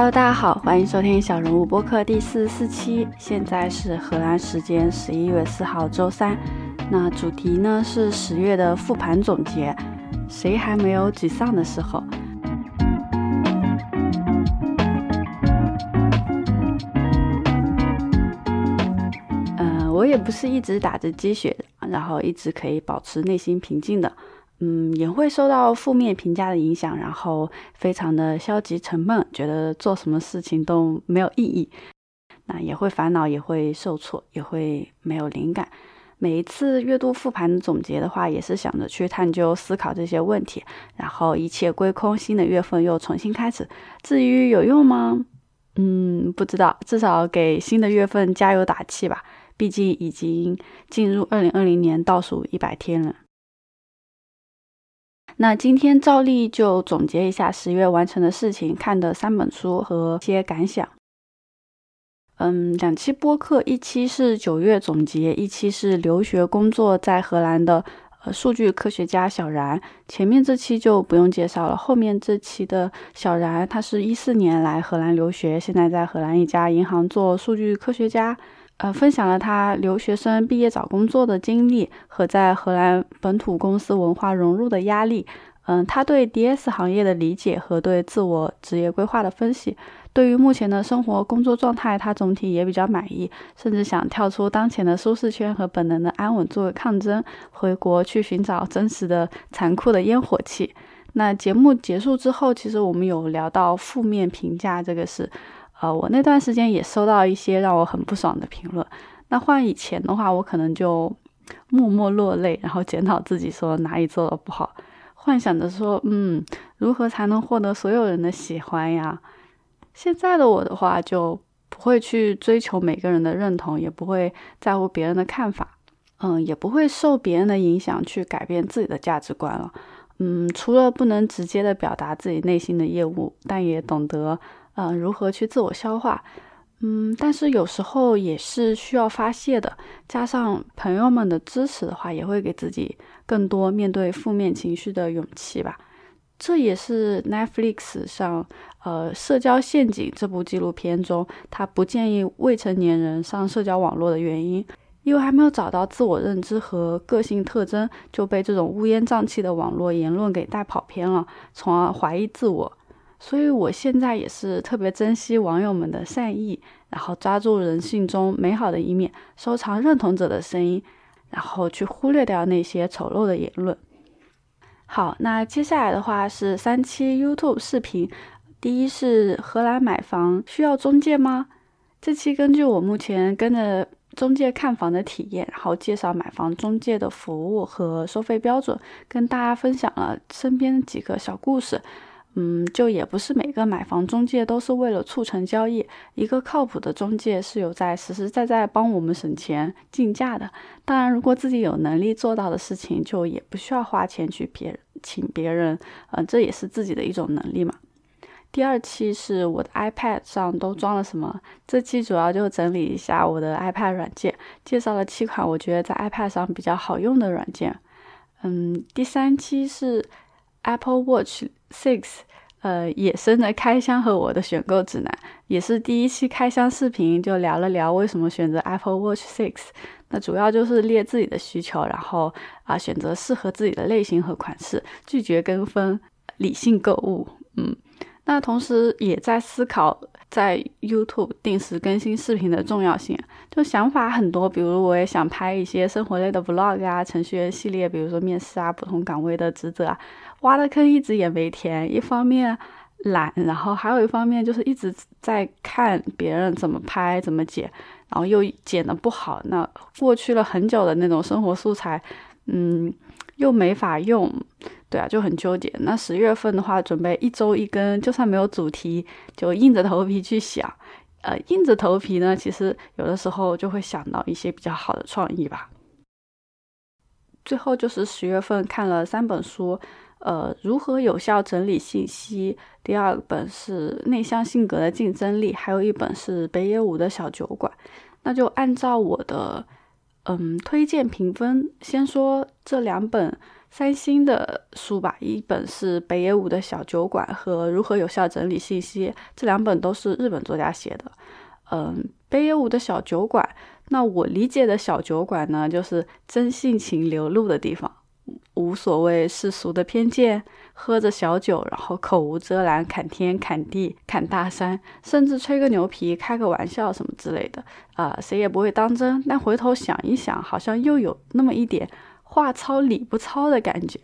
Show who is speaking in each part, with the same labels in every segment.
Speaker 1: Hello，大家好，欢迎收听小人物播客第四十四期。现在是荷兰时间十一月四号周三，那主题呢是十月的复盘总结。谁还没有沮丧的时候？嗯，我也不是一直打着鸡血，然后一直可以保持内心平静的。嗯，也会受到负面评价的影响，然后非常的消极沉闷，觉得做什么事情都没有意义。那也会烦恼，也会受挫，也会没有灵感。每一次月度复盘总结的话，也是想着去探究、思考这些问题，然后一切归空，新的月份又重新开始。至于有用吗？嗯，不知道，至少给新的月份加油打气吧。毕竟已经进入二零二零年倒数一百天了。那今天照例就总结一下十月完成的事情、看的三本书和一些感想。嗯，两期播客，一期是九月总结，一期是留学工作在荷兰的呃数据科学家小然。前面这期就不用介绍了，后面这期的小然，他是一四年来荷兰留学，现在在荷兰一家银行做数据科学家。呃，分享了他留学生毕业找工作的经历和在荷兰本土公司文化融入的压力。嗯，他对 DS 行业的理解和对自我职业规划的分析。对于目前的生活工作状态，他总体也比较满意，甚至想跳出当前的舒适圈和本能的安稳作为抗争，回国去寻找真实的、残酷的烟火气。那节目结束之后，其实我们有聊到负面评价这个事。呃，我那段时间也收到一些让我很不爽的评论。那换以前的话，我可能就默默落泪，然后检讨自己说哪里做的不好，幻想着说，嗯，如何才能获得所有人的喜欢呀？现在的我的话，就不会去追求每个人的认同，也不会在乎别人的看法，嗯，也不会受别人的影响去改变自己的价值观了。嗯，除了不能直接的表达自己内心的业务，但也懂得。嗯，如何去自我消化？嗯，但是有时候也是需要发泄的。加上朋友们的支持的话，也会给自己更多面对负面情绪的勇气吧。这也是 Netflix 上呃《社交陷阱》这部纪录片中，他不建议未成年人上社交网络的原因，因为还没有找到自我认知和个性特征，就被这种乌烟瘴气的网络言论给带跑偏了，从而怀疑自我。所以，我现在也是特别珍惜网友们的善意，然后抓住人性中美好的一面，收藏认同者的声音，然后去忽略掉那些丑陋的言论。好，那接下来的话是三期 YouTube 视频，第一是荷兰买房需要中介吗？这期根据我目前跟着中介看房的体验，然后介绍买房中介的服务和收费标准，跟大家分享了身边几个小故事。嗯，就也不是每个买房中介都是为了促成交易。一个靠谱的中介是有在实实在在帮我们省钱竞价的。当然，如果自己有能力做到的事情，就也不需要花钱去别请别人。嗯，这也是自己的一种能力嘛。第二期是我的 iPad 上都装了什么？这期主要就整理一下我的 iPad 软件，介绍了七款我觉得在 iPad 上比较好用的软件。嗯，第三期是 Apple Watch。Six，呃，野生的开箱和我的选购指南，也是第一期开箱视频，就聊了聊为什么选择 Apple Watch Six。那主要就是列自己的需求，然后啊选择适合自己的类型和款式，拒绝跟风，理性购物。嗯，那同时也在思考在 YouTube 定时更新视频的重要性。就想法很多，比如我也想拍一些生活类的 Vlog 啊，程序员系列，比如说面试啊，不同岗位的职责啊。挖的坑一直也没填，一方面懒，然后还有一方面就是一直在看别人怎么拍、怎么剪，然后又剪的不好。那过去了很久的那种生活素材，嗯，又没法用，对啊，就很纠结。那十月份的话，准备一周一更，就算没有主题，就硬着头皮去想。呃，硬着头皮呢，其实有的时候就会想到一些比较好的创意吧。最后就是十月份看了三本书。呃，如何有效整理信息？第二本是内向性格的竞争力，还有一本是北野武的小酒馆。那就按照我的嗯推荐评分，先说这两本三星的书吧，一本是北野武的小酒馆和如何有效整理信息，这两本都是日本作家写的。嗯，北野武的小酒馆，那我理解的小酒馆呢，就是真性情流露的地方，无所谓世俗的偏见，喝着小酒，然后口无遮拦，侃天侃地侃大山，甚至吹个牛皮，开个玩笑什么之类的，啊，谁也不会当真。但回头想一想，好像又有那么一点。话糙理不糙的感觉，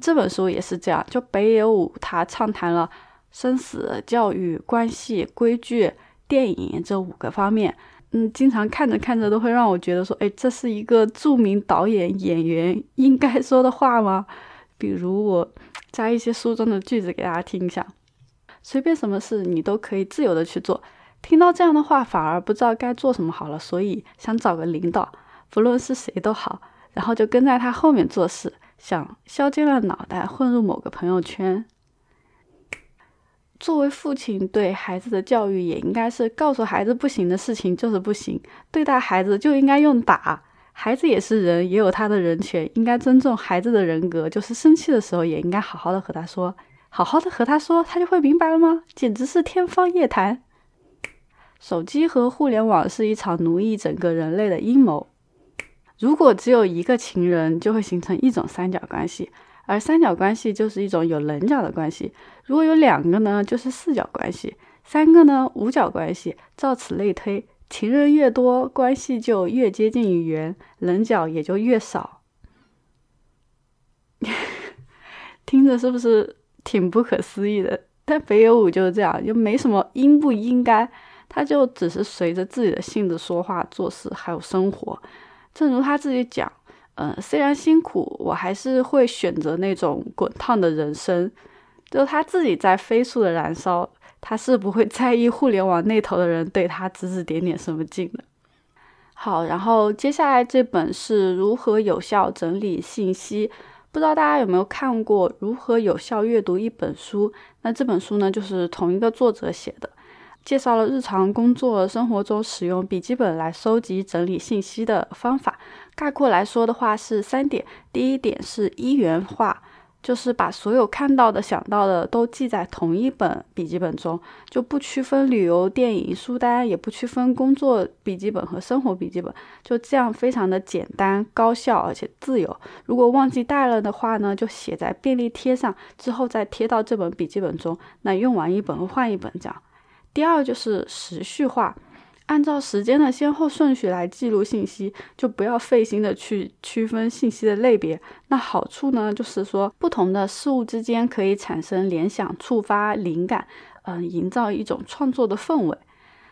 Speaker 1: 这本书也是这样。就北野武他畅谈了生死、教育、关系、规矩、电影这五个方面。嗯，经常看着看着都会让我觉得说，哎，这是一个著名导演演员 应该说的话吗？比如我摘一些书中的句子给大家听一下：随便什么事你都可以自由的去做。听到这样的话，反而不知道该做什么好了，所以想找个领导，不论是谁都好。然后就跟在他后面做事，想削尖了脑袋混入某个朋友圈。作为父亲，对孩子的教育也应该是告诉孩子不行的事情就是不行，对待孩子就应该用打。孩子也是人，也有他的人权，应该尊重孩子的人格。就是生气的时候，也应该好好的和他说，好好的和他说，他就会明白了吗？简直是天方夜谭。手机和互联网是一场奴役整个人类的阴谋。如果只有一个情人，就会形成一种三角关系，而三角关系就是一种有棱角的关系。如果有两个呢，就是四角关系；三个呢，五角关系。照此类推，情人越多，关系就越接近于圆，棱角也就越少。听着是不是挺不可思议的？但北野武就是这样，就没什么应不应该，他就只是随着自己的性子说话、做事，还有生活。正如他自己讲，嗯，虽然辛苦，我还是会选择那种滚烫的人生。就他自己在飞速的燃烧，他是不会在意互联网那头的人对他指指点点什么劲的。好，然后接下来这本是如何有效整理信息，不知道大家有没有看过如何有效阅读一本书？那这本书呢，就是同一个作者写的。介绍了日常工作生活中使用笔记本来收集整理信息的方法。概括来说的话是三点：第一点是一元化，就是把所有看到的、想到的都记在同一本笔记本中，就不区分旅游、电影、书单，也不区分工作笔记本和生活笔记本，就这样非常的简单、高效而且自由。如果忘记带了的话呢，就写在便利贴上，之后再贴到这本笔记本中。那用完一本换一本，这样。第二就是时序化，按照时间的先后顺序来记录信息，就不要费心的去区分信息的类别。那好处呢，就是说不同的事物之间可以产生联想、触发灵感，嗯，营造一种创作的氛围。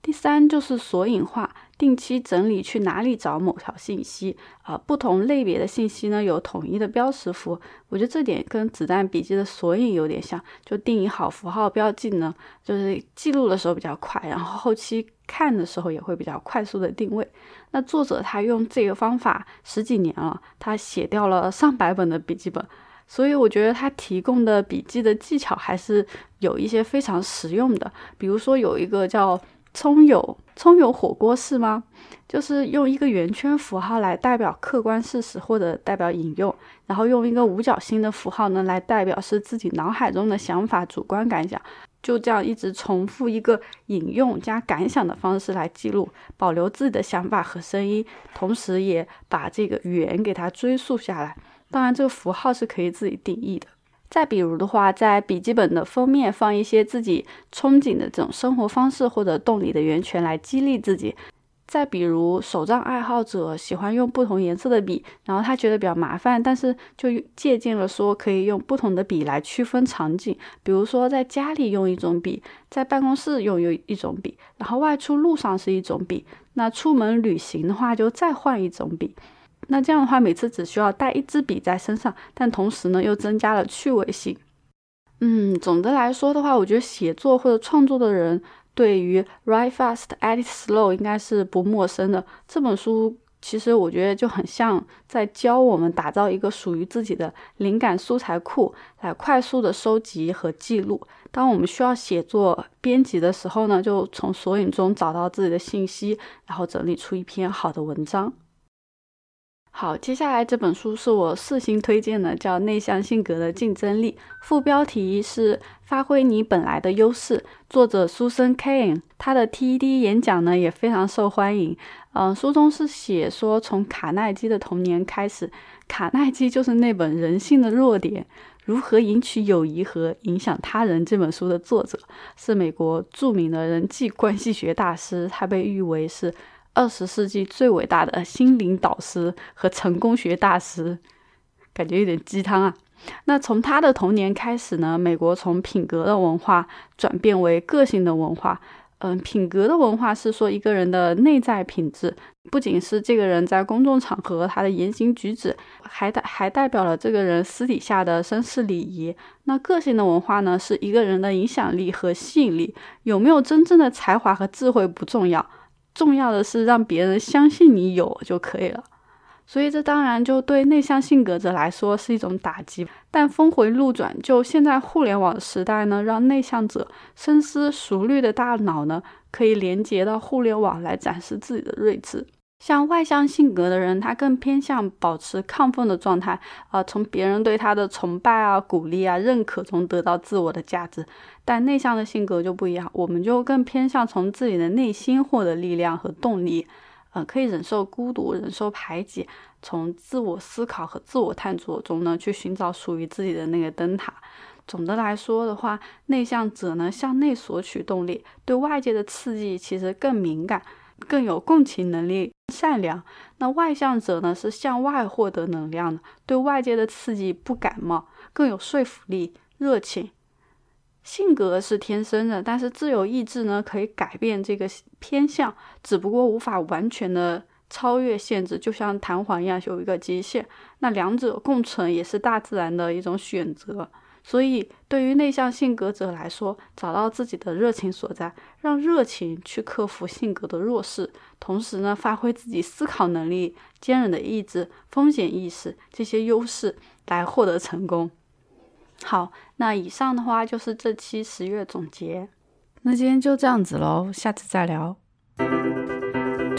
Speaker 1: 第三就是索引化，定期整理去哪里找某条信息啊，不同类别的信息呢有统一的标识符，我觉得这点跟子弹笔记的索引有点像，就定义好符号标记呢，就是记录的时候比较快，然后后期看的时候也会比较快速的定位。那作者他用这个方法十几年了，他写掉了上百本的笔记本，所以我觉得他提供的笔记的技巧还是有一些非常实用的，比如说有一个叫。葱油葱油火锅是吗？就是用一个圆圈符号来代表客观事实或者代表引用，然后用一个五角星的符号呢来代表是自己脑海中的想法、主观感想。就这样一直重复一个引用加感想的方式来记录，保留自己的想法和声音，同时也把这个语言给它追溯下来。当然，这个符号是可以自己定义的。再比如的话，在笔记本的封面放一些自己憧憬的这种生活方式或者动力的源泉来激励自己。再比如手账爱好者喜欢用不同颜色的笔，然后他觉得比较麻烦，但是就借鉴了说可以用不同的笔来区分场景，比如说在家里用一种笔，在办公室用有一种笔，然后外出路上是一种笔，那出门旅行的话就再换一种笔。那这样的话，每次只需要带一支笔在身上，但同时呢，又增加了趣味性。嗯，总的来说的话，我觉得写作或者创作的人对于 write fast, edit slow 应该是不陌生的。这本书其实我觉得就很像在教我们打造一个属于自己的灵感素材库，来快速的收集和记录。当我们需要写作编辑的时候呢，就从索引中找到自己的信息，然后整理出一篇好的文章。好，接下来这本书是我四星推荐的，叫《内向性格的竞争力》，副标题是“发挥你本来的优势”。作者 Susan Cain，他的 TED 演讲呢也非常受欢迎。嗯，书中是写说，从卡耐基的童年开始，卡耐基就是那本《人性的弱点：如何赢取友谊和影响他人》这本书的作者，是美国著名的人际关系学大师，他被誉为是。二十世纪最伟大的心灵导师和成功学大师，感觉有点鸡汤啊。那从他的童年开始呢，美国从品格的文化转变为个性的文化。嗯，品格的文化是说一个人的内在品质，不仅是这个人在公众场合他的言行举止，还代还代表了这个人私底下的绅士礼仪。那个性的文化呢，是一个人的影响力和吸引力，有没有真正的才华和智慧不重要。重要的是让别人相信你有就可以了，所以这当然就对内向性格者来说是一种打击。但峰回路转，就现在互联网时代呢，让内向者深思熟虑的大脑呢，可以连接到互联网来展示自己的睿智。像外向性格的人，他更偏向保持亢奋的状态，啊，从别人对他的崇拜啊、鼓励啊、认可中得到自我的价值。但内向的性格就不一样，我们就更偏向从自己的内心获得力量和动力，呃，可以忍受孤独、忍受排挤，从自我思考和自我探索中呢，去寻找属于自己的那个灯塔。总的来说的话，内向者呢，向内索取动力，对外界的刺激其实更敏感。更有共情能力、善良。那外向者呢，是向外获得能量的，对外界的刺激不感冒，更有说服力、热情。性格是天生的，但是自由意志呢，可以改变这个偏向，只不过无法完全的超越限制，就像弹簧一样有一个极限。那两者共存也是大自然的一种选择。所以，对于内向性格者来说，找到自己的热情所在，让热情去克服性格的弱势，同时呢，发挥自己思考能力、坚韧的意志、风险意识这些优势来获得成功。好，那以上的话就是这期十月总结。那今天就这样子喽，下次再聊。